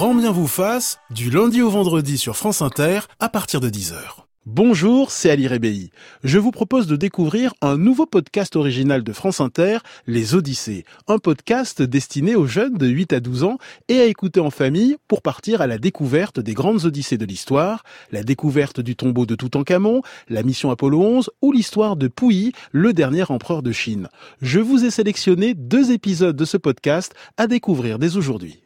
Grand bien vous fasse, du lundi au vendredi sur France Inter, à partir de 10h. Bonjour, c'est Ali Rebéi. Je vous propose de découvrir un nouveau podcast original de France Inter, Les Odyssées. Un podcast destiné aux jeunes de 8 à 12 ans et à écouter en famille pour partir à la découverte des grandes odyssées de l'histoire, la découverte du tombeau de Toutankhamon, la mission Apollo 11 ou l'histoire de Puyi, le dernier empereur de Chine. Je vous ai sélectionné deux épisodes de ce podcast à découvrir dès aujourd'hui.